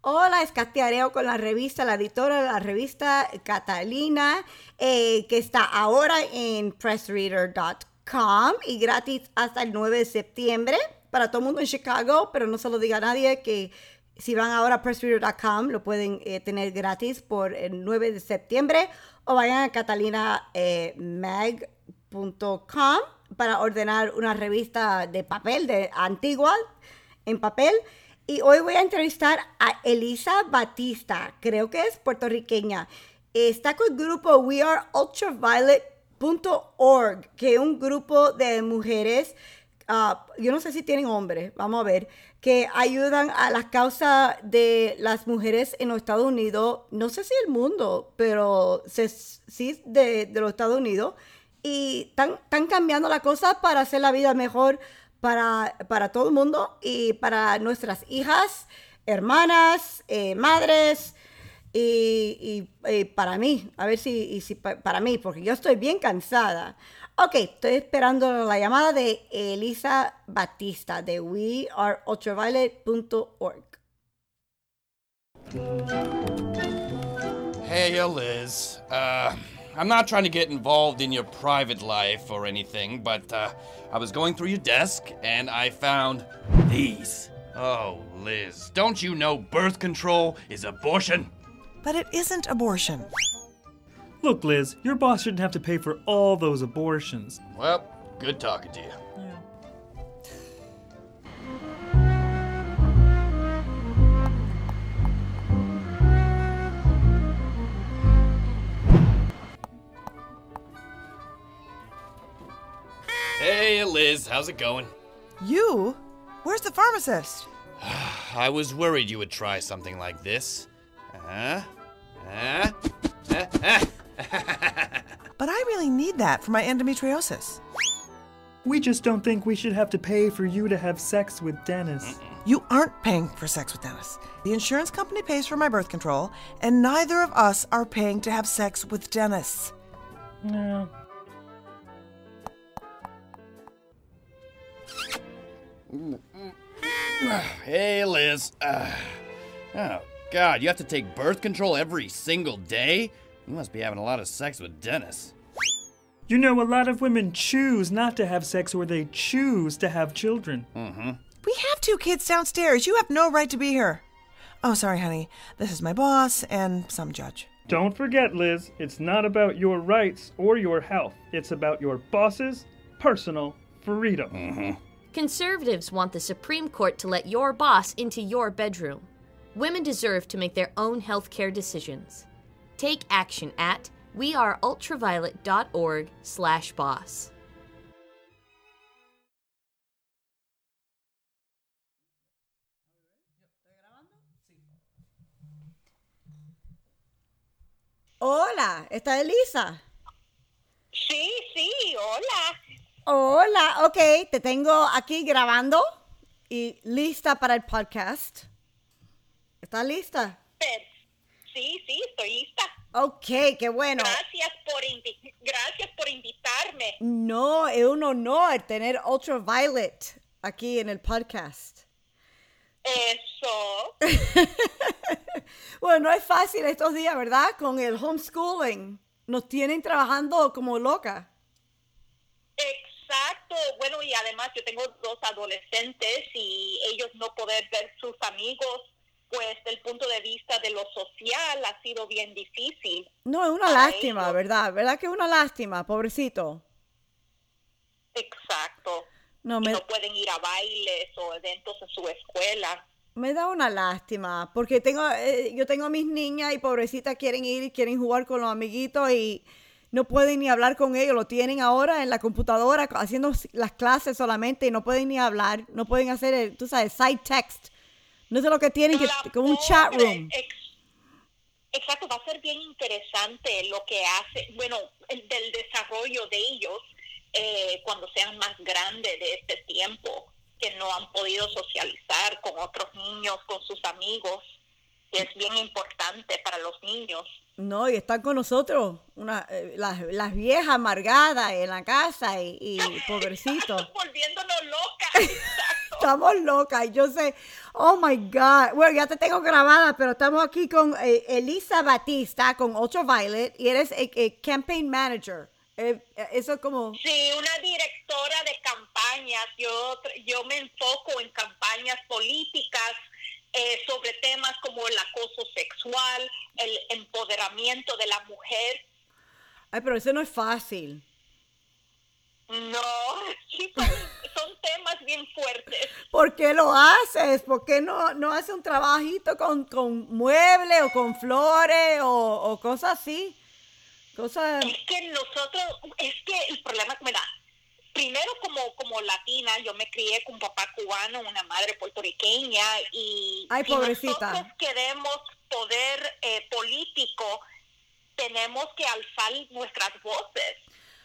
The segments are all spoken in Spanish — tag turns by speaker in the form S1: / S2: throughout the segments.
S1: Hola, es Katia Areo con la revista, la editora de la revista Catalina, eh, que está ahora en pressreader.com y gratis hasta el 9 de septiembre para todo el mundo en Chicago, pero no se lo diga a nadie que si van ahora a pressreader.com lo pueden eh, tener gratis por el 9 de septiembre o vayan a catalinamag.com para ordenar una revista de papel, de antigua, en papel. Y hoy voy a entrevistar a Elisa Batista, creo que es puertorriqueña. Está con el grupo weareultraviolet.org, que es un grupo de mujeres, ah, yo no sé si tienen hombres, vamos a ver, que ayudan a las causas de las mujeres en los Estados Unidos, no sé si el mundo, pero sí de, de los Estados Unidos y están, cambiando la cosa para hacer la vida mejor para, para todo el mundo y para nuestras hijas, hermanas, eh, madres y, para mí, a ver si, si para mí, porque yo estoy bien cansada. Ok, estoy esperando la llamada de Elisa Batista de weareultraviolet.org.
S2: Hey, Liz. Uh... I'm not trying to get involved in your private life or anything, but uh, I was going through your desk and I found these. Oh, Liz, don't you know birth control is abortion?
S3: But it isn't abortion.
S4: Look, Liz, your boss shouldn't have to pay for all those abortions.
S2: Well, good talking to you. Hey, Liz, how's it going?
S3: You? Where's the pharmacist?
S2: I was worried you would try something like this. Uh, uh, uh,
S3: but I really need that for my endometriosis.
S4: We just don't think we should have to pay for you to have sex with Dennis.
S3: You aren't paying for sex with Dennis. The insurance company pays for my birth control, and neither of us are paying to have sex with Dennis.
S4: No,
S2: Hey, Liz. Uh, oh, God, you have to take birth control every single day? You must be having a lot of sex with Dennis.
S4: You know, a lot of women choose not to have sex or they choose to have children.
S2: Mm-hmm.
S3: We have two kids downstairs. You have no right to be here. Oh, sorry, honey. This is my boss and some judge.
S4: Don't forget, Liz, it's not about your rights or your health. It's about your boss's personal freedom.
S2: Mm-hmm.
S5: Conservatives want the Supreme Court to let your boss into your bedroom. Women deserve to make their own healthcare decisions. Take action at weareultraviolet.org slash boss.
S1: Hola, ¿está Elisa?
S6: Sí, sí, hola.
S1: Hola, ok, te tengo aquí grabando y lista para el podcast. ¿Estás lista?
S6: Sí, sí, estoy lista.
S1: Ok, qué bueno.
S6: Gracias por, gracias por invitarme.
S1: No, es un honor tener Ultraviolet aquí en el podcast.
S6: Eso.
S1: bueno, no es fácil estos días, ¿verdad? Con el homeschooling. Nos tienen trabajando como locas.
S6: Exacto, bueno, y además yo tengo dos adolescentes y ellos no poder ver sus amigos, pues del punto de vista de lo social ha sido bien difícil.
S1: No, es una lástima, ¿verdad? ¿Verdad que es una lástima, pobrecito?
S6: Exacto. No, me... no pueden ir a bailes o eventos en su escuela.
S1: Me da una lástima, porque tengo, eh, yo tengo a mis niñas y pobrecitas quieren ir y quieren jugar con los amiguitos y no pueden ni hablar con ellos, lo tienen ahora en la computadora haciendo las clases solamente y no pueden ni hablar, no pueden hacer, el, tú sabes, side text. No sé lo que tienen, que, como un chat room.
S6: exacto, va a ser bien interesante lo que hace, bueno, el del desarrollo de ellos eh, cuando sean más grandes de este tiempo, que no han podido socializar con otros niños, con sus amigos es bien importante para los niños.
S1: No, y están con nosotros, una, eh, las, las, viejas amargadas en la casa y, y pobrecitos.
S6: Volviéndonos locas,
S1: Estamos locas, yo sé. Oh my God. Bueno, ya te tengo grabada, pero estamos aquí con eh, Elisa Batista, con Ultraviolet, y eres eh, eh, campaign manager. Eso es como.
S6: Sí, una directora de campañas. Yo, yo me enfoco en campañas políticas eh, sobre temas como el acoso sexual, el empoderamiento de la mujer.
S1: Ay, pero eso no es fácil.
S6: No, son, son temas bien fuertes.
S1: ¿Por qué lo haces? ¿Por qué no, no haces un trabajito con, con muebles o con flores o, o cosas así? Cosas...
S6: Es que nosotros, es que el problema, mira, primero como, como latina, yo me crié con un papá cubano, una madre puertorriqueña y
S1: Ay,
S6: si nosotros queremos poder eh, político, tenemos que alzar nuestras voces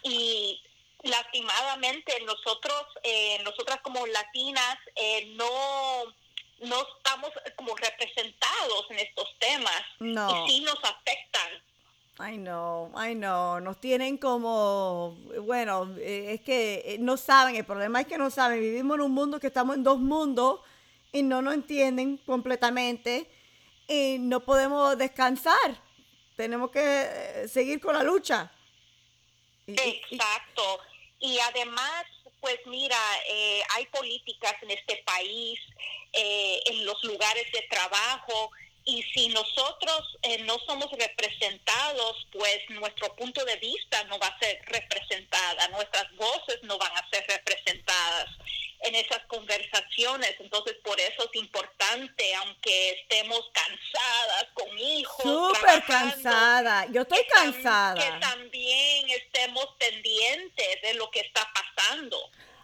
S6: y lastimadamente nosotros, eh, nosotras como latinas, eh, no no estamos como representados en estos temas
S1: No.
S6: y sí nos afectan.
S1: I know, I know. Nos tienen como, bueno, eh, es que eh, no saben, el problema es que no saben. Vivimos en un mundo que estamos en dos mundos y no nos entienden completamente y no podemos descansar. Tenemos que eh, seguir con la lucha. Y- y- y-
S6: Exacto. Y además, pues mira, hay políticas en este país, en los lugares de trabajo, y si nosotros eh, no somos representados, pues nuestro punto de vista no va a ser representada, nuestras voces no van a ser representadas en esas conversaciones. Entonces, por eso es importante, aunque estemos cansadas con hijos.
S1: Súper cansada. Yo estoy
S6: que tam-
S1: cansada.
S6: Que también estemos pendientes de lo que está pasando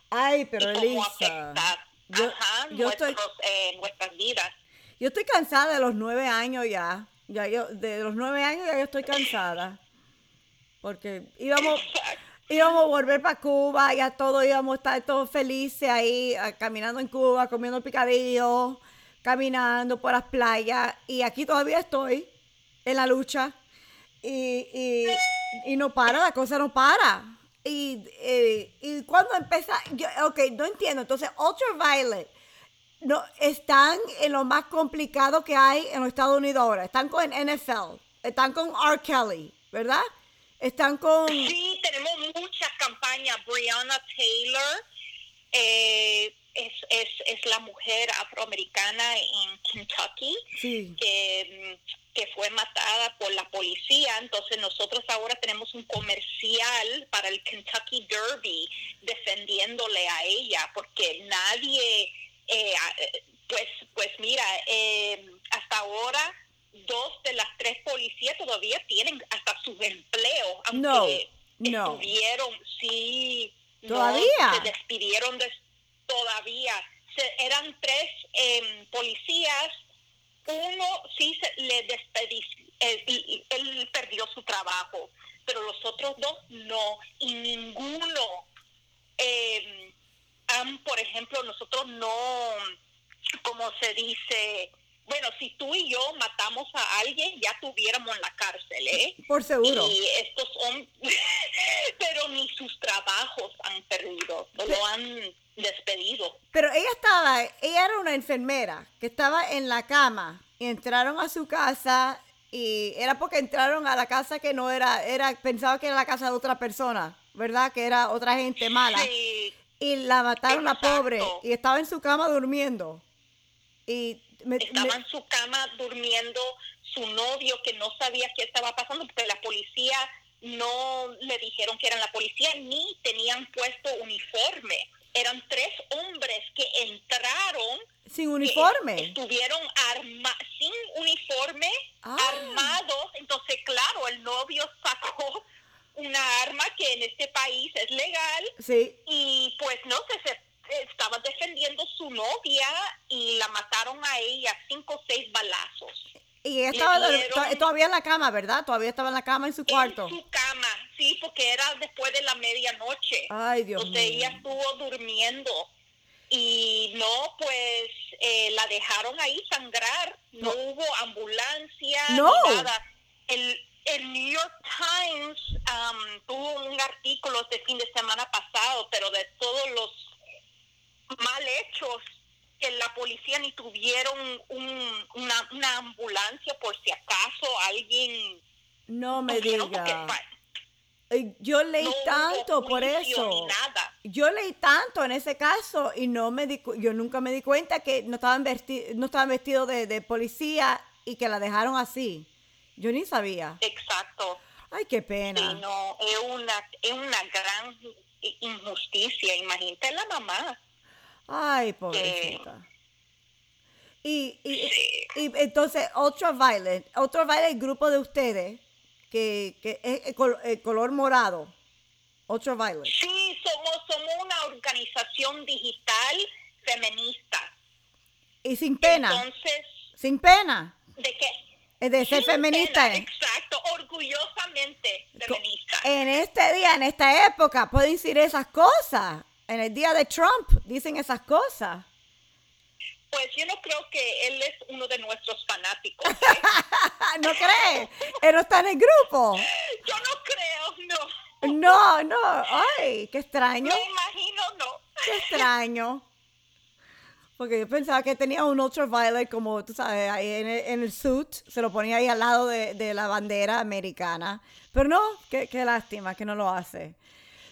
S1: Ay, pero
S6: y cómo
S1: Elisa.
S6: afecta
S1: Yo,
S6: ajá,
S1: yo estoy,
S6: nuestros, eh, nuestras vidas.
S1: Yo estoy cansada de los nueve años ya. Ya yo, de los nueve años ya yo estoy cansada. Porque íbamos, íbamos a volver para Cuba, ya todos íbamos a estar todos felices ahí, ah, caminando en Cuba, comiendo picadillo, caminando por las playas. Y aquí todavía estoy en la lucha. Y, y, y no para, la cosa no para. Y, eh, y cuando empieza, yo, ok, no entiendo. Entonces, Ultraviolet, no, están en lo más complicado que hay en los Estados Unidos ahora. Están con NFL, están con R. Kelly, ¿verdad? Están con...
S6: Sí, tenemos muchas campañas. Breonna Taylor eh, es, es, es la mujer afroamericana en Kentucky.
S1: Sí.
S6: que, mm, que fue matada por la policía. Entonces nosotros ahora tenemos un comercial para el Kentucky Derby defendiéndole a ella, porque nadie, eh, eh, pues, pues mira, eh, hasta ahora dos de las tres policías todavía tienen hasta su empleo, aunque
S1: No, no.
S6: estuvieron, sí, no,
S1: ¿Todavía?
S6: se despidieron de, todavía. Se- eran tres em, policías uno sí se le despedí, él, él perdió su trabajo, pero los otros dos no, y ninguno eh, han, por ejemplo, nosotros no, como se dice, bueno, si tú y yo matamos a alguien, ya tuviéramos en la cárcel, ¿eh?
S1: Por seguro.
S6: Y estos pero ni sus trabajos han perdido, lo han despedido.
S1: Pero ella estaba, ella era una enfermera que estaba en la cama y entraron a su casa y era porque entraron a la casa que no era, era pensaba que era la casa de otra persona, ¿verdad? Que era otra gente mala.
S6: Sí,
S1: Y la mataron la pobre y estaba en su cama durmiendo. Y me-
S6: estaba
S1: me-
S6: en su cama durmiendo su novio que no sabía qué estaba pasando porque la policía no le dijeron que eran la policía ni tenían puesto uniforme. Eran tres hombres que entraron
S1: sin uniforme.
S6: estuvieron arma sin uniforme,
S1: Ah.
S6: armados. Entonces, claro, el novio sacó una arma que en este país es legal
S1: Sí.
S6: y pues no sé, se estaba defendiendo su novia y la mataron a ella cinco o seis balazos.
S1: Y ella estaba
S6: dieron-
S1: todavía en la cama, ¿verdad? Todavía estaba en la cama en su cuarto.
S6: En su cama, sí, porque era después de la medianoche.
S1: Ay, Dios
S6: Entonces
S1: mío.
S6: ella estuvo durmiendo y no, pues eh, la dejaron ahí sangrar. No, hubo ambulancia,
S1: No.
S6: nada. El, el New York Times am, tuvo un artículo este fin de semana pasado, pero de todos los mal hechos que la policía ni tuvieron un- una, una ambulancia por si acaso alguien
S1: No me diga. Yo leí
S6: no
S1: tanto por eso.
S6: nada.
S1: Yo leí tanto en ese caso y no me di, yo nunca me di cuenta que no estaban vestidos, no estaban vestidos de, de policía y que la dejaron así. Yo ni sabía.
S6: Exacto.
S1: Ay, qué
S6: Sí,
S1: pena.
S6: no, es una, es una gran injusticia. Imagínate la mamá.
S1: Ay, pobrecita. Y, y, y entonces, Ultraviolet, Ultraviolet, el grupo de ustedes, que, que es el col- el color morado. Ultraviolet.
S6: Sí, somos, somos una organización digital feminista.
S1: Y sin pena,
S6: Entonces,
S1: sin pena.
S6: ¿de qué?
S1: De ser feminista. eh.
S6: exacto, orgullosamente feminista.
S1: En este día, en esta época, pueden decir esas cosas. En el día de Trump dicen esas cosas.
S6: Pues yo no creo que él es uno de nuestros fanáticos. ¿eh?
S1: ¿No crees? Él no está en el grupo.
S6: yo no creo, no.
S1: No, no. Ay, qué extraño.
S6: Me imagino, no.
S1: Qué extraño. Porque yo pensaba que tenía un ultraviolet como, tú sabes, ahí en el, en el suit. Se lo ponía ahí al lado de, de la bandera americana. Pero no, qué, qué lástima que no lo hace.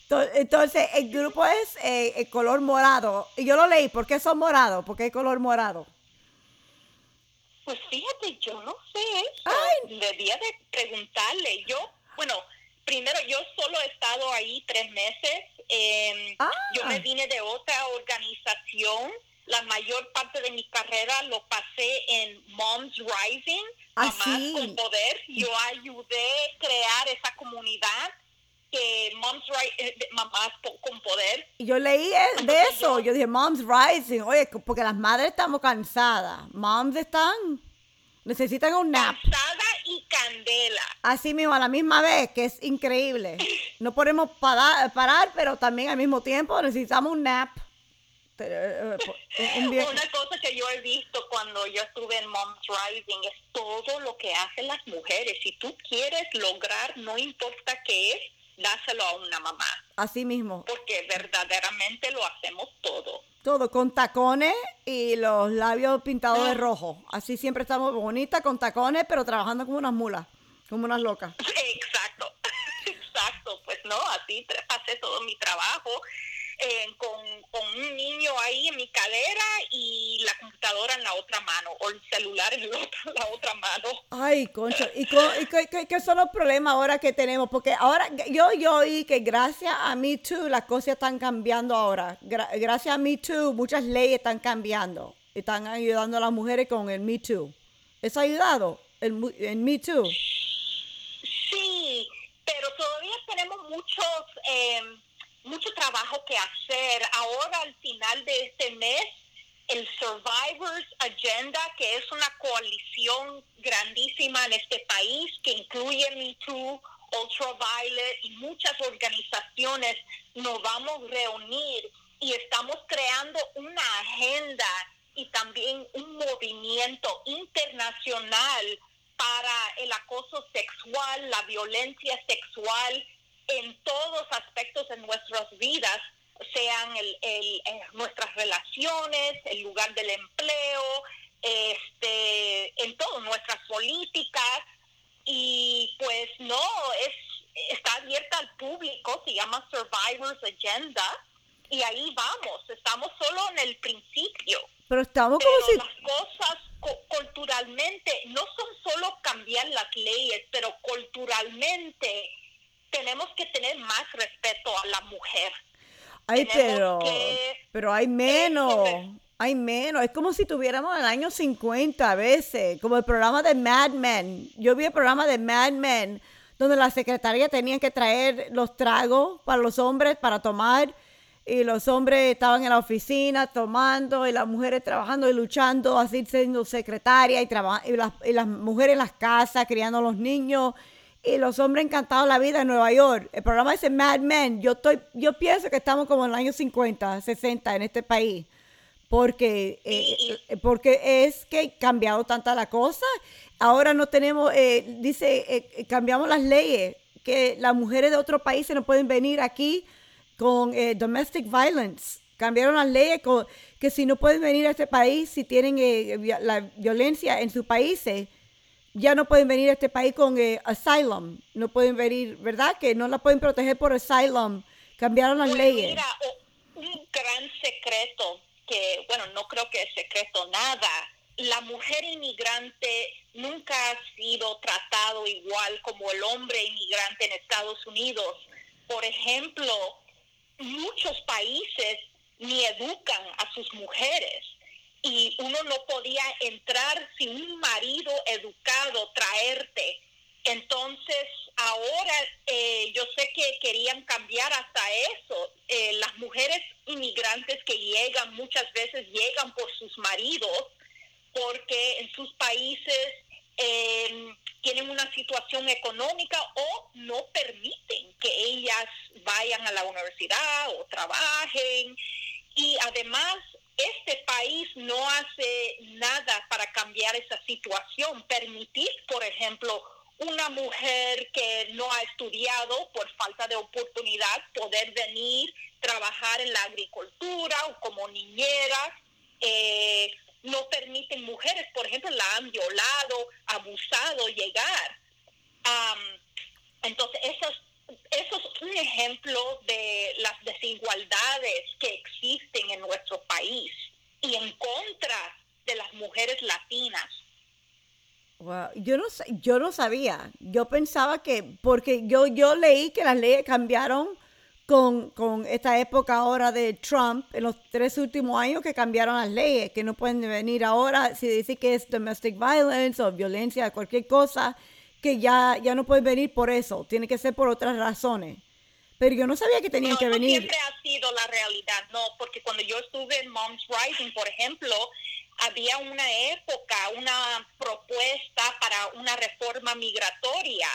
S1: To- Entonces, el grupo es eh, el color morado. Y yo lo leí. ¿Por qué son morados? ¿Por qué el color morado?
S6: Pues fíjate, yo no sé eso.
S1: Ay.
S6: Debía de preguntarle. Yo, bueno, primero yo solo he estado ahí tres meses. Eh,
S1: Ah.
S6: Yo me vine de otra organización. La mayor parte de mi carrera lo pasé en Moms Rising,
S1: Ah,
S6: Mamás
S1: sí.
S6: con Poder. Yo ayudé a crear esa comunidad que Moms Ri- eh, Mamás con Poder.
S1: Yo leí eh, de eso. Yo dije, Moms Rising. Oye, porque las madres estamos cansadas. Moms están. Necesitan un nap.
S6: Cansada y candela.
S1: Así mismo, a la misma vez, que es increíble. No podemos parar, parar pero también al mismo tiempo necesitamos un nap. Pero, eh, un día-
S6: Una cosa que yo he visto cuando yo estuve en Moms Rising es todo lo que hacen las mujeres. Si tú quieres lograr, no importa qué es, dáselo a una mamá,
S1: Así mismo.
S6: porque verdaderamente lo hacemos todo.
S1: Todo con tacones y los labios pintados de rojo. Así siempre estamos bonitas con tacones, pero trabajando como unas mulas, como unas locas.
S6: Exacto, exacto. Pues no, así pasé todo mi trabajo eh, con, con un niño ahí en mi cadera y la computadora en la otra mano, o el celular en la otra, la otra mano.
S1: Ay, concho, ¿y, co- y qué, qué- son los problemas ahora que tenemos? Porque ahora yo, yo oí que gracias a Me Too las cosas están cambiando ahora. Gra- gracias a Me Too muchas leyes están cambiando. Están ayudando a las mujeres con el Me Too. ¿Eso ha ayudado? El Me Too.
S6: Sí, pero todavía tenemos muchos, eh, mucho trabajo que hacer. Ahora, al final de este mes, el Survivors Agenda, que es una coalición grandísima en este país, que incluye Me Too, Ultraviolet y muchas organizaciones, nos vamos a reunir y estamos creando una agenda y también un movimiento internacional para el acoso sexual, la violencia sexual en todos aspectos de nuestras vidas, sean el, el- eh, nuestras relaciones, el lugar del empleo, este, en todo, nuestras políticas. Y pues no, es, está abierta al público, se llama Survivors Agenda, y ahí vamos, estamos solo en el principio
S1: Pero estamos como
S6: pero
S1: si...
S6: las cosas cu- culturalmente no son solo cambiar las leyes, pero culturalmente tenemos que tener más respeto a la mujer.
S1: Ay,
S6: tenemos
S1: pero...
S6: que-
S1: Pero hay menos. Hay menos. Es como si tuviéramos el año 50 a veces. Como el programa de Mad Men. Yo vi el programa de Mad Men donde la secretaria tenía que traer los tragos para los hombres para tomar. Y los hombres estaban en la oficina tomando y las mujeres trabajando y luchando, así siendo secretaria y, y, las, y las mujeres en las casas criando a los niños y los hombres encantados de la vida en Nueva York. El programa dice Mad Men. Yo, estoy, yo pienso que estamos como en el año 50, 60 en este país. Porque, eh, eh, porque es que ha cambiado tanta la cosa. Ahora no tenemos, eh, dice, eh, eh, cambiamos las leyes, que las mujeres de otros países no pueden venir aquí con eh, domestic violence. Cambiaron las leyes con- que si no pueden venir a este país, si tienen eh, la violencia en sus países, ya no pueden venir a este país con eh, asylum. No pueden venir, ¿verdad? Que no la pueden proteger por asylum. Cambiaron las
S6: Pues
S1: leyes.
S6: Mira, un gran secreto, que bueno, no creo que es secreto nada, la mujer inmigrante nunca ha sido tratado igual como el hombre inmigrante en Estados Unidos. Por ejemplo, muchos países ni educan a sus mujeres y uno no podía entrar sin un marido educado traerte. Entonces, ahora eh, yo sé que querían cambiar hasta eso. Eh, las mujeres inmigrantes que llegan muchas veces llegan por sus maridos porque en sus países eh, tienen una situación económica o no permiten que ellas vayan a la universidad o trabajen. Y además, este país no hace nada para cambiar esa situación. Permitir, por ejemplo, una mujer que no ha estudiado por falta de oportunidad poder venir, trabajar en la agricultura o como niñera. eh, no permiten mujeres, por ejemplo, la han violado, abusado, llegar. Am, entonces, eso es, eso es un ejemplo de las desigualdades que existen en nuestro país y en contra de las mujeres latinas.
S1: Yo no, yo no sabía. Yo pensaba que, porque yo, yo leí que las leyes cambiaron con, con esta época ahora de Trump, en los tres últimos años que cambiaron las leyes, que no pueden venir ahora, si dice que es domestic violence o violencia, cualquier cosa, que ya, ya no pueden venir por eso, tiene que ser por otras razones. Pero yo no sabía que tenían
S6: No,
S1: que
S6: no
S1: venir.
S6: siempre ha sido la realidad, no, porque cuando yo estuve en Moms Rising, por ejemplo, había una época, una propuesta para una reforma migratoria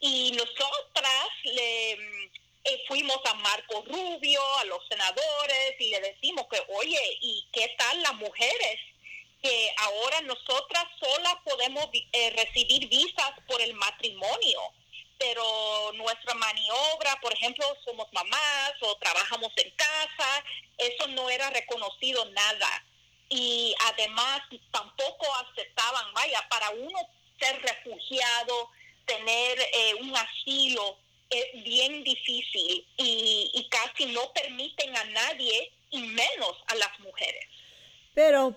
S6: y nosotras le eh, fuimos a Marco Rubio, a los senadores y le decimos que, oye, ¿y qué tal las mujeres? Que ahora nosotras solas podemos eh, recibir visas por el matrimonio, pero nuestra maniobra, por ejemplo, somos mamás o trabajamos en casa, eso no era reconocido nada. Y además tampoco aceptaban, vaya, para uno ser refugiado, tener eh, un asilo, es bien difícil y, y casi no permiten a nadie y menos a las mujeres.
S1: Pero,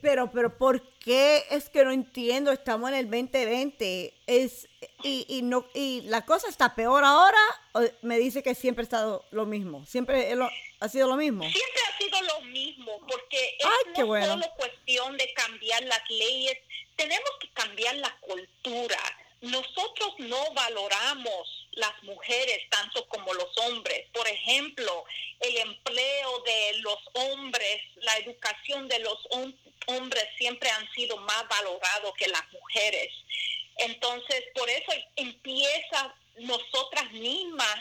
S1: pero, pero, ¿por qué es que no entiendo? Estamos en el 2020. Es, y, y, no, y la cosa está peor ahora. ¿O me dice que siempre ha estado lo mismo. Siempre lo- ha sido lo mismo.
S6: Siempre ha sido lo mismo, porque es
S1: Ay,
S6: no
S1: bueno.
S6: solo cuestión de cambiar las leyes, tenemos que cambiar la cultura. Nosotros no valoramos las mujeres tanto como los hombres. Por ejemplo, el empleo de los hombres, la educación de los hom- hombres siempre han sido más valorados que las mujeres. Entonces, por eso empieza nosotras mismas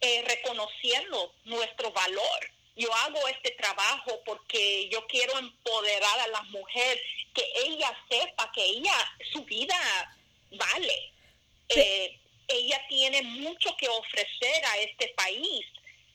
S6: eh, reconociendo nuestro valor. Yo hago este trabajo porque yo quiero empoderar a la mujer, que ella sepa que ella, su vida vale. Eh, ella tiene mucho que ofrecer a este país,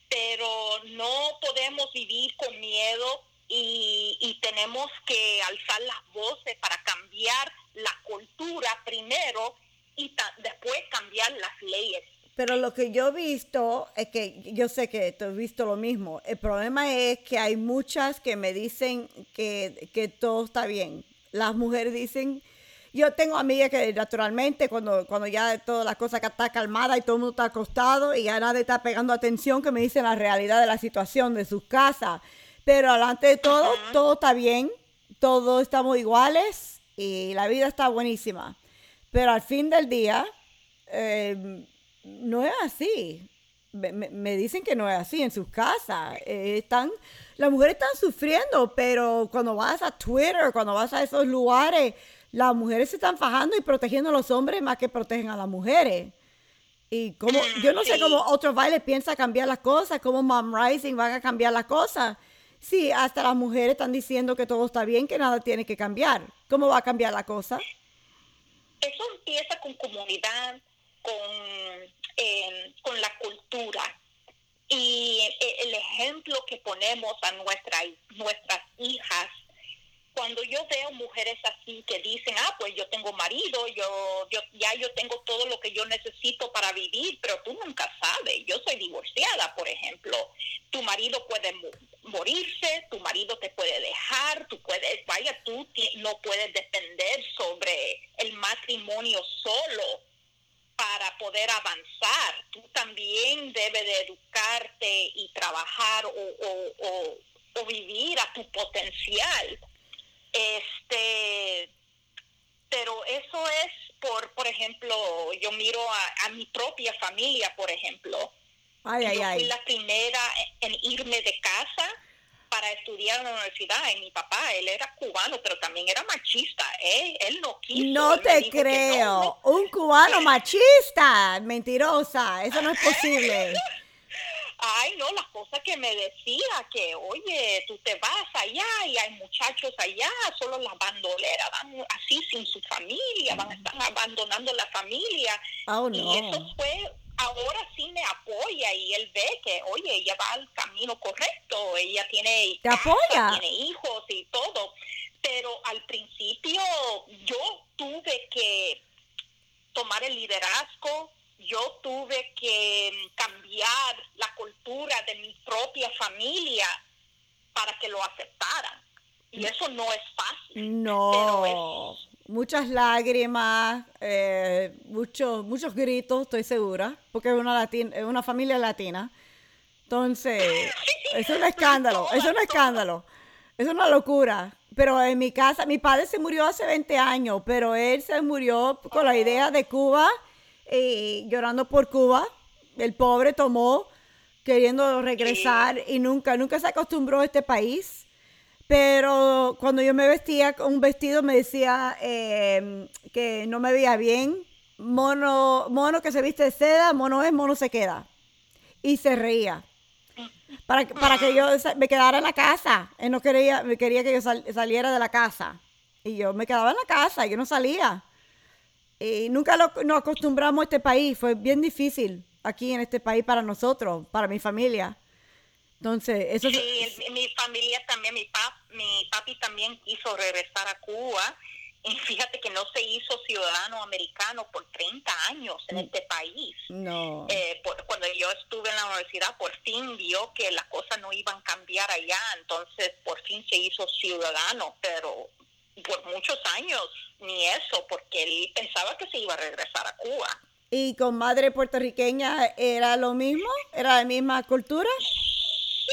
S6: pero no podemos vivir con miedo y, y tenemos que alzar las voces para cambiar la cultura primero y después cambiar las leyes.
S1: Pero lo que yo he visto es que yo sé que tú has visto lo mismo. El problema es que hay muchas que me dicen que, que todo está bien. Las mujeres dicen, yo tengo amigas que naturalmente cuando, cuando ya toda la cosa que está calmada y todo el mundo está acostado y ya nadie está pegando atención, que me dicen la realidad de la situación de sus casas. Pero delante de todo, todo está bien, todos estamos iguales y la vida está buenísima. Pero al fin del día, eh, no es así. Me dicen que no es así en sus casas. Eh, están, las mujeres están sufriendo, pero cuando vas a Twitter, cuando vas a esos lugares, las mujeres se están fajando y protegiendo a los hombres más que protegen a las mujeres. Y como, yo no sé cómo otros bailes piensan cambiar las cosas, cómo Mom Rising van a cambiar las cosas. Sí, hasta las mujeres están diciendo que todo está bien, que nada tiene que cambiar. ¿Cómo va a cambiar la cosa?
S6: Eso empieza con comunidad, con, eh, con la cultura. Y eh, el ejemplo que ponemos a nuestra, nuestras hijas cuando yo veo mujeres así que dicen, ah, pues yo tengo marido, yo, yo ya yo tengo todo lo que yo necesito para vivir, pero tú nunca sabes. Yo soy divorciada, por ejemplo. Tu marido puede morirse, tu marido te puede dejar, tú puedes, vaya, tú no puedes depender sobre el matrimonio solo para poder avanzar. Tú también debes de educarte y trabajar o vivir a tu potencial este, pero eso es por, por ejemplo, yo miro a, mi propia familia, por ejemplo.
S1: Ay, ay,
S6: yo fui la primera en irme de casa para estudiar en la universidad. Y mi papá, él era cubano, pero también era machista. ¿eh? Él no quiso.
S1: No te creo. Un cubano machista. Mentirosa. Eso no es posible.
S6: ay, no, las cosas que me decía, que oye, tú te vas allá y hay muchachos allá, solo las bandoleras van así sin su familia, van a estar abandonando la familia.
S1: Oh,
S6: y eso fue, ahora sí me apoya y él ve que, oye, ella va al camino correcto, ella tiene,
S1: ¿Te apoya?
S6: tiene hijos y todo. Pero al principio yo tuve que tomar el liderazgo, yo tuve que mm, cambiar la cultura de mi propia familia para que lo aceptaran. Y eso no es fácil.
S1: No. Muchas lágrimas, eh, muchos, muchos gritos, estoy segura, porque es una, latina, es una familia latina. Entonces, es un escándalo, es un escándalo, es una locura. Pero en mi casa, mi padre se murió hace 20 años, pero él se murió con la idea de Cuba eh, llorando por Cuba. El pobre tomó queriendo regresar y nunca, nunca se acostumbró a este país. Pero cuando yo me vestía con un vestido me decía em, que no me veía bien. Mono, mono que se viste de seda, mono es, mono se queda. Y se reía. Para, para que yo me quedara en la casa. Él no quería, me quería que yo saliera de la casa. Y yo me quedaba en la casa, yo no salía. Y nunca lo, nos acostumbramos a este país, fue bien difícil aquí en este país para nosotros, para mi familia. Entonces, eso
S6: Sí, mi familia también, mi, pap, mi papi también quiso regresar a Cuba. Y fíjate que no se hizo ciudadano americano por 30 años en mm. este país.
S1: No.
S6: Eh, cuando yo estuve en la universidad, por fin vio que las cosas no iban a cambiar allá, entonces por fin se hizo ciudadano, pero por muchos años ni eso, porque él pensaba que se iba a regresar a Cuba.
S1: ¿Y con madre puertorriqueña era lo mismo? ¿Era la misma cultura?
S6: Sí,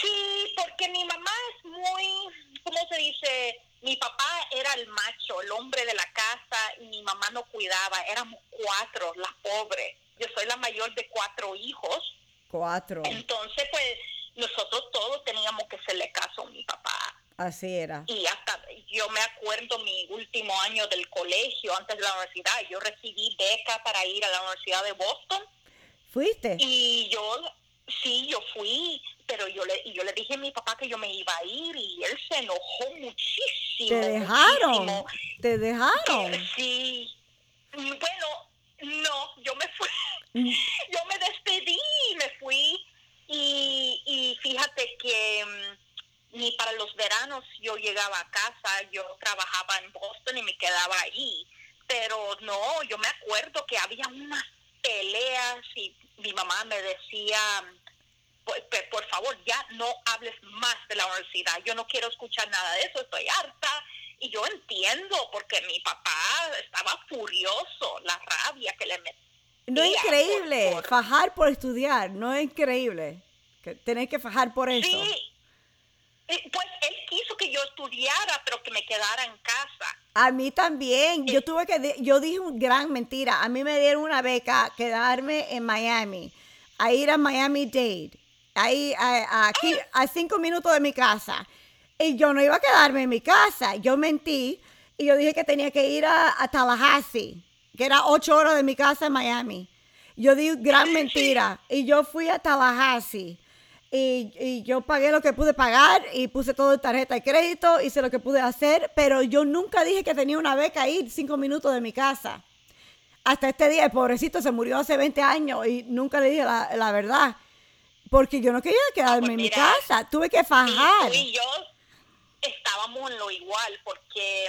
S6: sí, porque mi mamá es muy, ¿cómo se dice? Mi papá era el macho, el hombre de la casa, y mi mamá no cuidaba. Éramos cuatro, las pobres. Yo soy la mayor de cuatro hijos.
S1: Cuatro.
S6: Entonces, pues, nosotros todos teníamos que hacerle caso a mi papá.
S1: Así era.
S6: Y hasta yo me acuerdo mi último año del colegio, antes de la universidad, yo recibí beca para ir a la Universidad de Boston.
S1: ¿Fuiste?
S6: Y yo, sí, yo fui, pero yo le, yo le dije a mi papá que yo me iba a ir y él se enojó muchísimo.
S1: ¿Te dejaron? ¿Te dejaron?
S6: Sí. Bueno, no, yo me fui, mm. yo me despedí y me fui y, y fíjate que mm, ni para los veranos yo llegaba a casa, yo trabajaba en Boston y me quedaba ahí. Pero no, yo me acuerdo que había unas peleas y mi mamá me decía, por, por, favor, ya no hables más de la universidad, yo no quiero escuchar nada de eso, estoy harta. Y yo entiendo, porque mi papá estaba furioso, la rabia que le metía.
S1: No es increíble, fajar por estudiar, no es increíble. Que tenés que fajar por eso.
S6: Sí, pues él quiso que yo estudiara, pero que me quedara en casa.
S1: A mí también. Yo tuve que, yo dije una gran mentira. A mí me dieron una beca quedarme en Miami, a ir a Miami Dade, ahí a, aquí a cinco minutos de mi casa. Y yo no iba a quedarme en mi casa. Yo mentí y yo dije que tenía que ir a, a Tallahassee, que era ocho horas de mi casa en Miami. Yo di gran mentira y yo fui a Tallahassee y, yo pagué lo que pude pagar y puse todo en tarjeta de crédito, hice lo que pude hacer, pero yo nunca dije que tenía una beca ahí cinco minutos de mi casa. Hasta este día, el pobrecito se murió hace 20 años y nunca le dije la, verdad. porque yo no quería quedarme
S6: pues
S1: en mi
S6: mira,
S1: casa, tuve que fajar.
S6: tú y yo estábamos en lo igual porque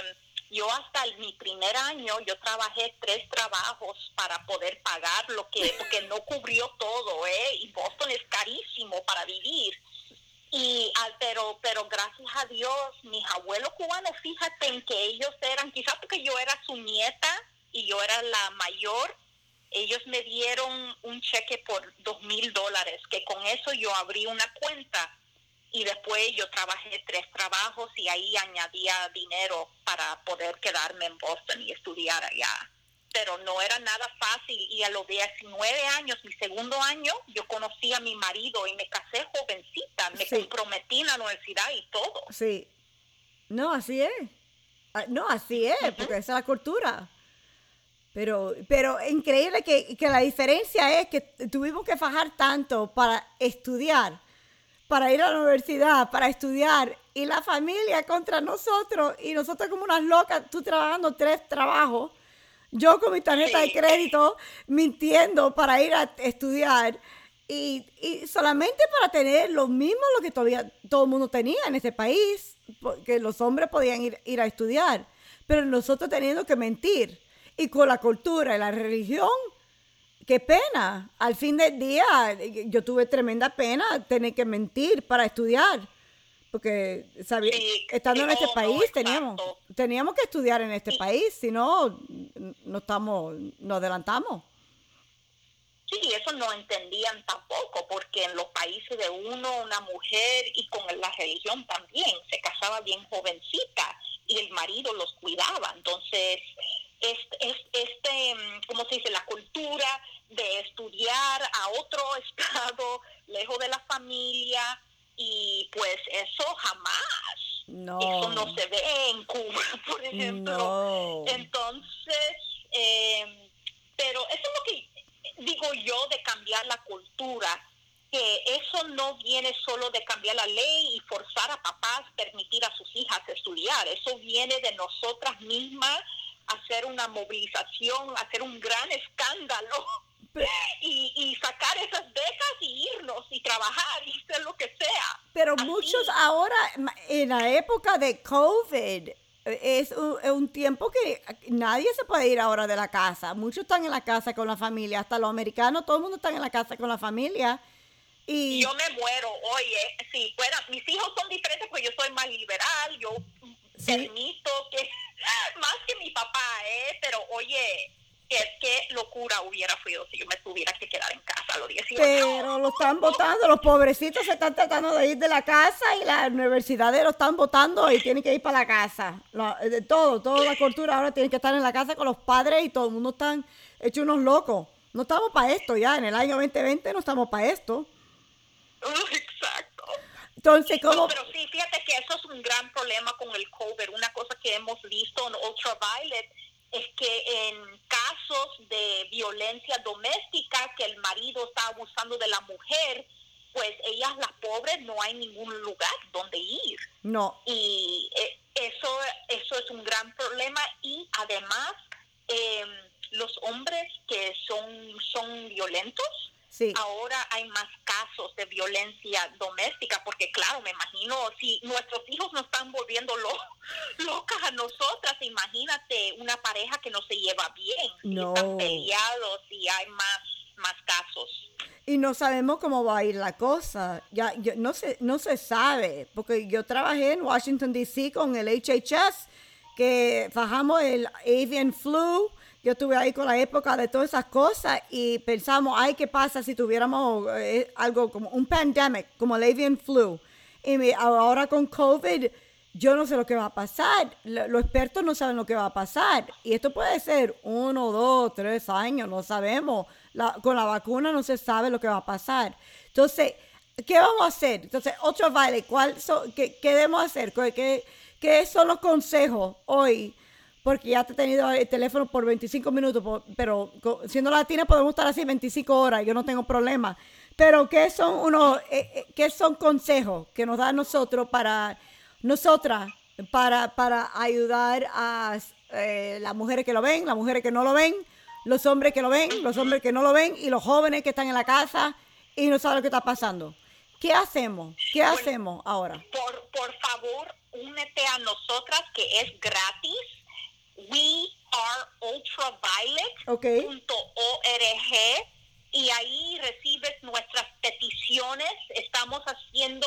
S6: yo hasta el- mi primer año yo trabajé tres trabajos para poder pagar lo que porque no cubrió todo, ¿eh? Y Boston es carísimo para vivir. Y ah, pero pero gracias a Dios mis abuelos cubanos, fíjate en que ellos eran quizás porque yo era su nieta y yo era la mayor, ellos me dieron un cheque por dos mil dólares, que con eso yo abrí una cuenta y después yo trabajé tres trabajos y ahí añadía dinero para poder quedarme en Boston y estudiar allá. Pero no era nada fácil y a los 19 años, mi segundo año, yo conocí a mi marido y me casé jovencita, me
S1: Sí.
S6: comprometí en la universidad y todo.
S1: Sí. No, así es. Ah, No, así es, porque esa es la cultura. Pero, pero increíble que, que la diferencia es que tuvimos que fajar tanto para estudiar, para ir a la universidad, para estudiar, y la familia contra nosotros, y nosotros como unas locas, tú trabajando tres trabajos, yo con mi tarjeta de crédito mintiendo para ir a estudiar y, y solamente para tener lo mismo lo que todavía todo el mundo tenía en este país, porque los hombres podían ir, ir a estudiar, pero nosotros teniendo que mentir y con la cultura y la religión, qué pena. Al fin del día yo tuve tremenda pena tener que mentir para estudiar. Porque sabía,
S6: Sí,
S1: estando en este
S6: no, no,
S1: país teníamos,
S6: exacto.
S1: teníamos que estudiar en este país, si no, no estamos, nos adelantamos.
S6: Sí, eso no entendían tampoco, porque en los países de uno, una mujer y con la religión también, se casaba bien jovencita y el marido los cuidaba. Entonces, este, es- este, ¿cómo se dice? La cultura de estudiar a otro estado, lejos de la familia, y pues eso jamás.
S1: No.
S6: Eso no se ve en Cuba, por ejemplo.
S1: No.
S6: Entonces, eh, pero eso es lo que digo yo de cambiar la cultura, que eso no viene solo de cambiar la ley y forzar a papás permitir a sus hijas estudiar, eso viene de nosotras mismas hacer una movilización, hacer un gran escándalo y, y sacar esas becas y irnos y trabajar y hacer lo que sea.
S1: Pero
S6: Así.
S1: muchos ahora, en la época de COVID, es un, es un tiempo que nadie se puede ir ahora de la casa. Muchos están en la casa con la familia, hasta los americanos, todo el mundo está en la casa con la familia. Y
S6: yo me muero, oye, si fuera, mis hijos son diferentes porque yo soy más liberal, yo
S1: Sí.
S6: Permito que, más que mi papá, ¿eh? Pero oye, qué, qué locura hubiera sido si yo me tuviera que quedar en casa a los 18.
S1: pero lo están votando, los pobrecitos se están tratando de ir de la casa y las universidades lo están votando y tienen que ir para la casa. De todo, toda la cultura ahora tiene que estar en la casa con los padres y todo el mundo están hechos unos locos. No estamos para esto ya, en el año 2020 no estamos para esto.
S6: Exacto.
S1: Entonces, ¿cómo?
S6: No, pero sí, fíjate que eso es un gran problema con el COVID. Una cosa que hemos visto en Ultraviolet es que en casos de violencia doméstica, que el marido está abusando de la mujer, pues ellas, las pobres, no hay ningún lugar donde ir.
S1: No,
S6: Y eh, eso, eso es un gran problema. Y además, eh, los hombres que son, son violentos,
S1: sí.
S6: ahora hay más casos de violencia doméstica, porque claro, me imagino, si nuestros hijos nos están volviendo lo- locas a nosotras, imagínate una pareja que no se lleva bien,
S1: No.
S6: están peleados y hay más, más casos.
S1: Y no sabemos cómo va a ir la cosa. Ya, yo- no, se, no se sabe, porque yo trabajé en Washington, D.C. con el HHS, que bajamos el avian flu. Yo estuve ahí con la época de todas esas cosas y pensamos, ay, ¿qué pasa si tuviéramos eh, algo como un pandemic, como el avian flu? Y ahora con COVID, yo no sé lo que va a pasar. Lo- Los expertos no saben lo que va a pasar. Y esto puede ser uno, dos, tres años, no sabemos. Con la vacuna no se sabe lo que va a pasar. Entonces, ¿qué vamos a hacer? Entonces, otro baile, ¿cuál qué, qué debemos hacer? ¿Qué, qué, qué son los consejos hoy? Porque ya te he tenido el teléfono por 25 minutos, por- pero siendo latina podemos estar así 25 horas, yo no tengo problema. Pero ¿qué son unos, eh, eh, qué son consejos que nos da nosotros para nosotras para, para ayudar a eh, las mujeres que lo ven, las mujeres que no lo ven, los hombres que lo ven, los hombres que no lo ven y los jóvenes que están en la casa y no sabe lo que está pasando. ¿Qué hacemos? ¿Qué hacemos ahora?
S6: Por, por favor, únete a nosotras que es gratis. Ultraviolet.org y ahí recibes nuestras peticiones. Estamos haciendo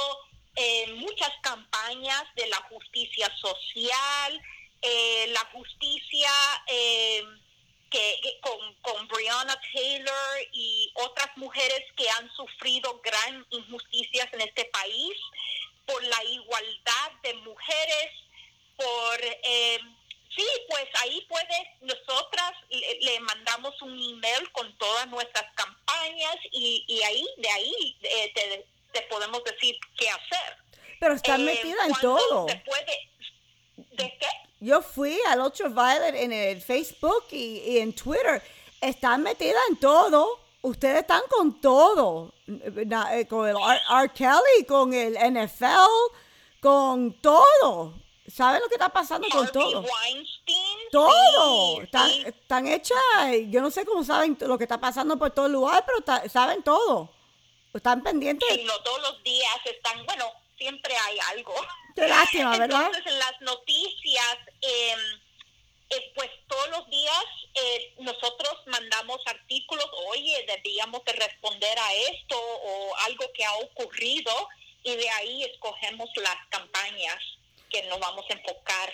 S6: eh, muchas campañas de la justicia social, eh, la justicia eh, que, que con, con Breonna Taylor y otras mujeres que han sufrido gran injusticias en este país, por la igualdad de mujeres, por... Eh, sí, pues ahí puedes, nosotras le, le mandamos un email con todas nuestras campañas y, y ahí, de ahí eh, te, te podemos decir qué hacer.
S1: Pero están
S6: Eh,
S1: metidas en
S6: ¿cuándo
S1: todo.
S6: se puede? ¿De qué?
S1: Yo fui al Ultraviolet en el Facebook y, y en Twitter. Están metidas en todo. Ustedes están con todo. Eh, Con el R. R. Kelly, con el NFL, con todo. ¿Saben lo que está pasando con todo?
S6: Weinstein.
S1: Todo.
S6: sí,
S1: Están,
S6: sí.
S1: están hechas. Yo no sé cómo saben lo que está pasando por todo el lugar, pero ta- saben todo. Están pendientes.
S6: Sí, no todos los días están, bueno, siempre hay algo.
S1: Qué lástima, ¿verdad?
S6: Entonces, en las noticias, eh, eh, pues todos los días eh, nosotros mandamos artículos, debíamos de responder a esto o algo que ha ocurrido y de ahí escogemos las campañas que nos vamos a enfocar.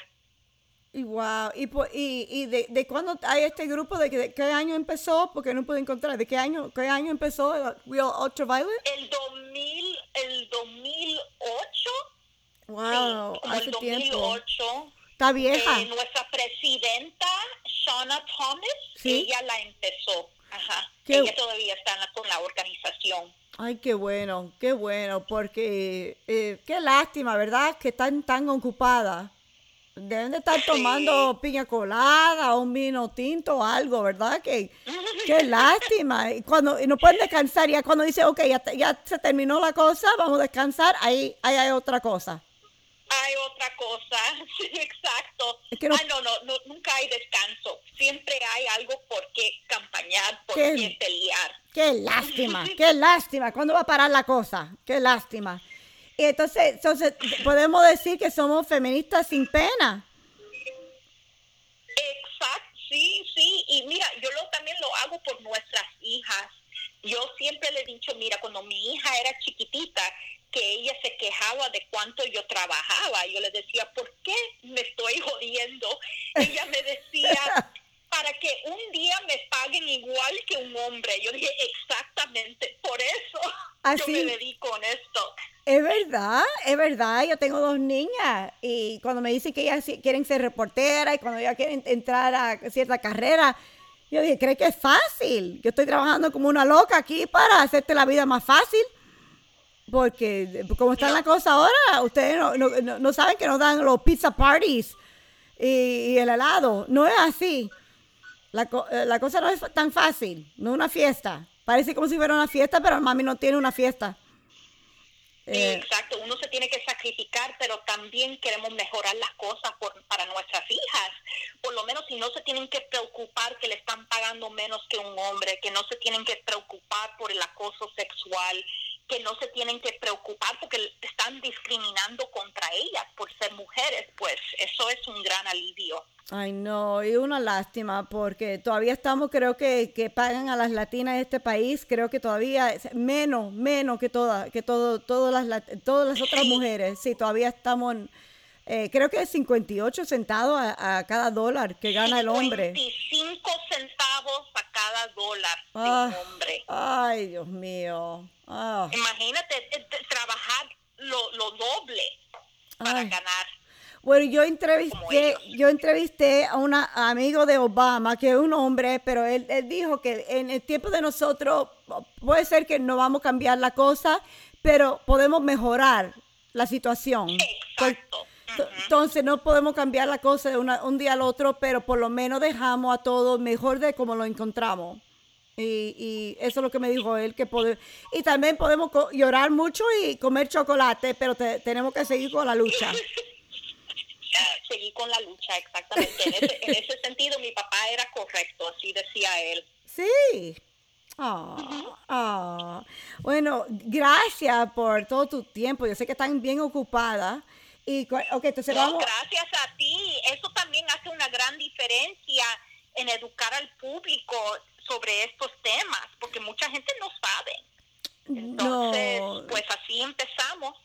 S1: Y wow. ¿Y, y, y de, de cuándo hay este grupo? ¿De, de qué año empezó? Porque no puedo encontrar. ¿De qué año, qué año empezó el Real Ultraviolet?
S6: El 2000, el 2008,
S1: Wow,
S6: sí, como
S1: hace
S6: el
S1: tiempo.
S6: 2008.
S1: Está vieja.
S6: Eh, nuestra presidenta, Shauna Thomas,
S1: Sí.
S6: ella la empezó. Ajá.
S1: Qué-
S6: Ella todavía está con la organización.
S1: Ay, qué bueno, qué bueno, porque eh, qué lástima, ¿verdad? Que están tan ocupadas. Deben de estar
S6: Sí.
S1: tomando piña colada, un vino tinto o algo, ¿verdad? Que, qué lástima. Y cuando y no pueden descansar, ya cuando dice, ok, ya, ya se terminó la cosa, vamos a descansar, ahí, ahí hay otra cosa.
S6: Hay otra cosa, sí, exacto.
S1: Es que no-
S6: Ah, no, no, no, nunca hay descanso. Siempre hay algo por qué campañar, por
S1: ¿Qué?
S6: qué pelear.
S1: Qué lástima, qué lástima. ¿Cuándo va a parar la cosa? Qué lástima. Y entonces, entonces podemos decir que somos feministas sin pena.
S6: Exacto, sí, sí. Y mira, yo lo, también lo hago por nuestras hijas. Yo siempre le he dicho, mira, cuando mi hija era chiquitita, que ella se quejaba de cuánto yo trabajaba. Yo le decía, ¿por qué me estoy jodiendo? Ella me decía, para que un día me paguen igual que un hombre. Yo dije, exactamente, por eso
S1: ¿Ah,
S6: yo me dedico en esto.
S1: Es verdad, es verdad. Yo tengo dos niñas y cuando me dicen que ellas quieren ser reporteras y cuando ellas quieren entrar a cierta carrera, yo dije, ¿crees que es fácil? Yo estoy trabajando como una loca aquí para hacerte la vida más fácil. Porque como está la cosa ahora, ustedes no, no- no- saben que nos dan los pizza parties y, y el helado. No es así. La, co- eh, la cosa no es tan fácil, no es una fiesta. Parece como si fuera una fiesta, pero mami no tiene una fiesta.
S6: Sí,
S1: Eh,
S6: exacto, uno se tiene que sacrificar, pero también queremos mejorar las cosas por- para nuestras hijas. Por lo menos si no se tienen que preocupar que le están pagando menos que un hombre, que no se tienen que preocupar por el acoso sexual, que no se tienen que preocupar porque están discriminando contra ellas por ser mujeres, pues eso es un gran alivio.
S1: Ay, no, y una lástima porque todavía estamos, creo que, que pagan a las latinas de este país, creo que todavía es menos, menos que todas, que todo, todas las, todas las otras
S6: Sí.
S1: mujeres. Sí, todavía estamos, en, eh, creo que 58 centavos a, a cada dólar que gana el hombre.
S6: 25 centavos a cada dólar de
S1: Ah,
S6: un hombre.
S1: ay, Dios mío. Ah,
S6: Imagínate eh, trabajar lo, lo doble para
S1: Ay.
S6: ganar.
S1: Bueno, yo entrevisté, yo entrevisté a un amigo de Obama, que es un hombre, pero él, él dijo que en el tiempo de nosotros puede ser que no vamos a cambiar la cosa, pero podemos mejorar la situación.
S6: Exacto.
S1: to- Entonces no podemos cambiar la cosa de una- un día al otro, pero por lo menos dejamos a todos mejor de como lo encontramos. Y, y eso es lo que me dijo él, que pode- y también podemos llorar mucho y comer chocolate, pero te- tenemos que seguir con la lucha.
S6: Seguí con la lucha, exactamente. En ese, en ese sentido, mi papá era correcto, así decía él.
S1: Sí, Ah, ah. Bueno, gracias por todo tu tiempo. Yo sé que están bien ocupadas. Y, entonces vamos.
S6: gracias a ti. Eso también hace una gran diferencia en educar al público sobre estos temas, porque mucha gente no sabe. Entonces,
S1: No.
S6: pues así empezamos.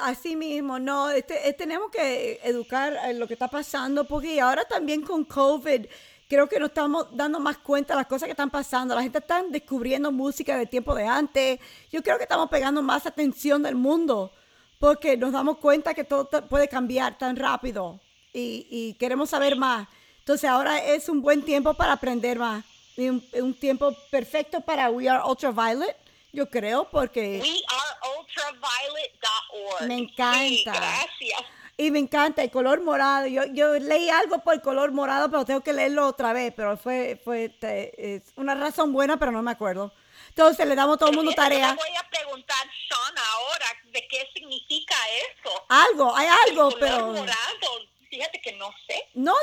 S1: Así mismo, no, este, eh, tenemos que educar en lo que está pasando, porque ahora también con COVID, creo que nos estamos dando más cuenta de las cosas que están pasando. La gente está descubriendo música del tiempo de antes. Yo creo que estamos pegando más atención del mundo, porque nos damos cuenta que todo puede cambiar tan rápido y, y queremos saber más. Entonces ahora es un buen tiempo para aprender más. Un, un tiempo perfecto para We Are Ultraviolet, yo creo, porque...
S6: WeAreUltraviolet.org.
S1: Me
S6: Sí,
S1: encanta.
S6: gracias.
S1: Y me encanta el color morado. Yo, yo leí algo por el color morado, pero tengo que leerlo otra vez. Pero fue, fue es una razón buena, pero no me acuerdo. Entonces le damos a todo el mundo
S6: yo
S1: tarea.
S6: le voy a preguntar, Sean, ahora, de qué significa eso.
S1: Algo, hay algo, pero...
S6: morado. Fíjate que no sé.
S1: No,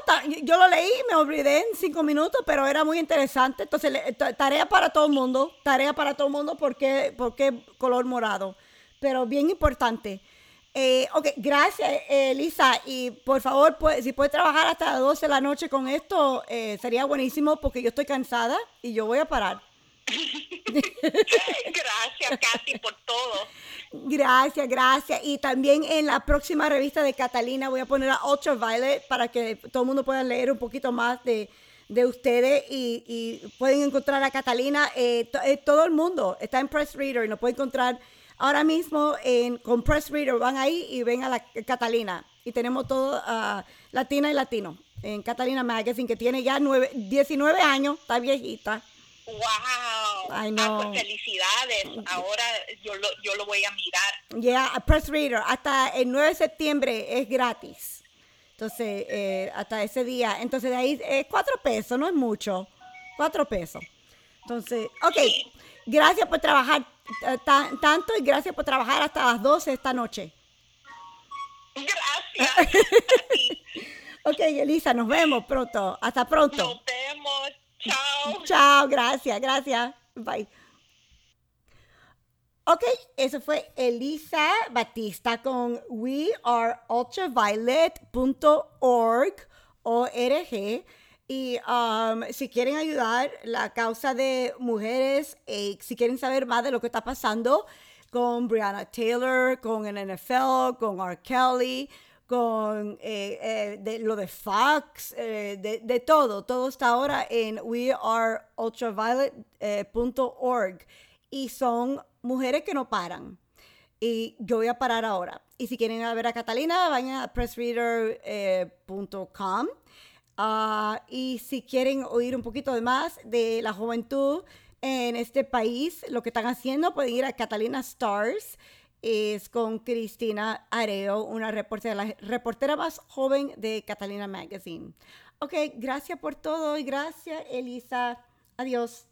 S1: yo lo leí, me olvidé en cinco minutos, pero era muy interesante. Entonces, tarea para todo el mundo, tarea para todo el mundo, porque, porque color morado. Pero bien importante. Eh, ok, gracias, eh, Elisa. Y por favor, pues, si puedes trabajar hasta las 12 de la noche con esto, eh, sería buenísimo, porque yo estoy cansada y yo voy a parar.
S6: Gracias, Katy, por todo.
S1: Gracias, gracias. Y también en la próxima revista de Catalina voy a poner a Ultraviolet para que todo el mundo pueda leer un poquito más de, de ustedes y, pueden encontrar a Catalina. eh, eh, todo el mundo está en Press Reader y nos puede encontrar ahora mismo en, con Press Reader. Van ahí y ven a la Catalina. Y tenemos todo ah, Latina y Latino en Catalina Magazine, que tiene ya nueve, 19 años, está viejita.
S6: Wow.
S1: Ay,
S6: Ah, pues felicidades. Ahora yo lo, yo lo voy a mirar.
S1: Ya, a Press Reader, hasta el 9 de septiembre es gratis. Entonces, eh, hasta ese día. Entonces, de ahí es cuatro pesos, no es mucho. Cuatro pesos. Entonces, ok. Gracias por trabajar eh, tan- tanto y gracias por trabajar hasta las 12 esta noche.
S6: Gracias.
S1: Ok, Elisa, nos vemos pronto. Hasta pronto.
S6: Nos vemos. Chao.
S1: Chao, gracias, gracias. Bye. Ok, eso fue Elisa Batista con weareultraviolet.org, O-R-G. Y um, si quieren ayudar la causa de mujeres, eh, si quieren saber más de lo que está pasando con Breonna Taylor, con el NFL, con R. Kelly, con eh, eh, de, lo de Fox, eh, de, de todo. Todo está ahora en weareultraviolet.org. y son mujeres que no paran. Y yo voy a parar ahora. Y si quieren ver a Catalina, vayan a pressreader.com. Ah, y si quieren oír un poquito más de la juventud en este país, lo que están haciendo, pueden ir a Catalina Stars. Es con Cristina Areo, una reportera, reportera más joven de Catalina Magazine. Ok, gracias por todo y gracias, Elisa. Adiós.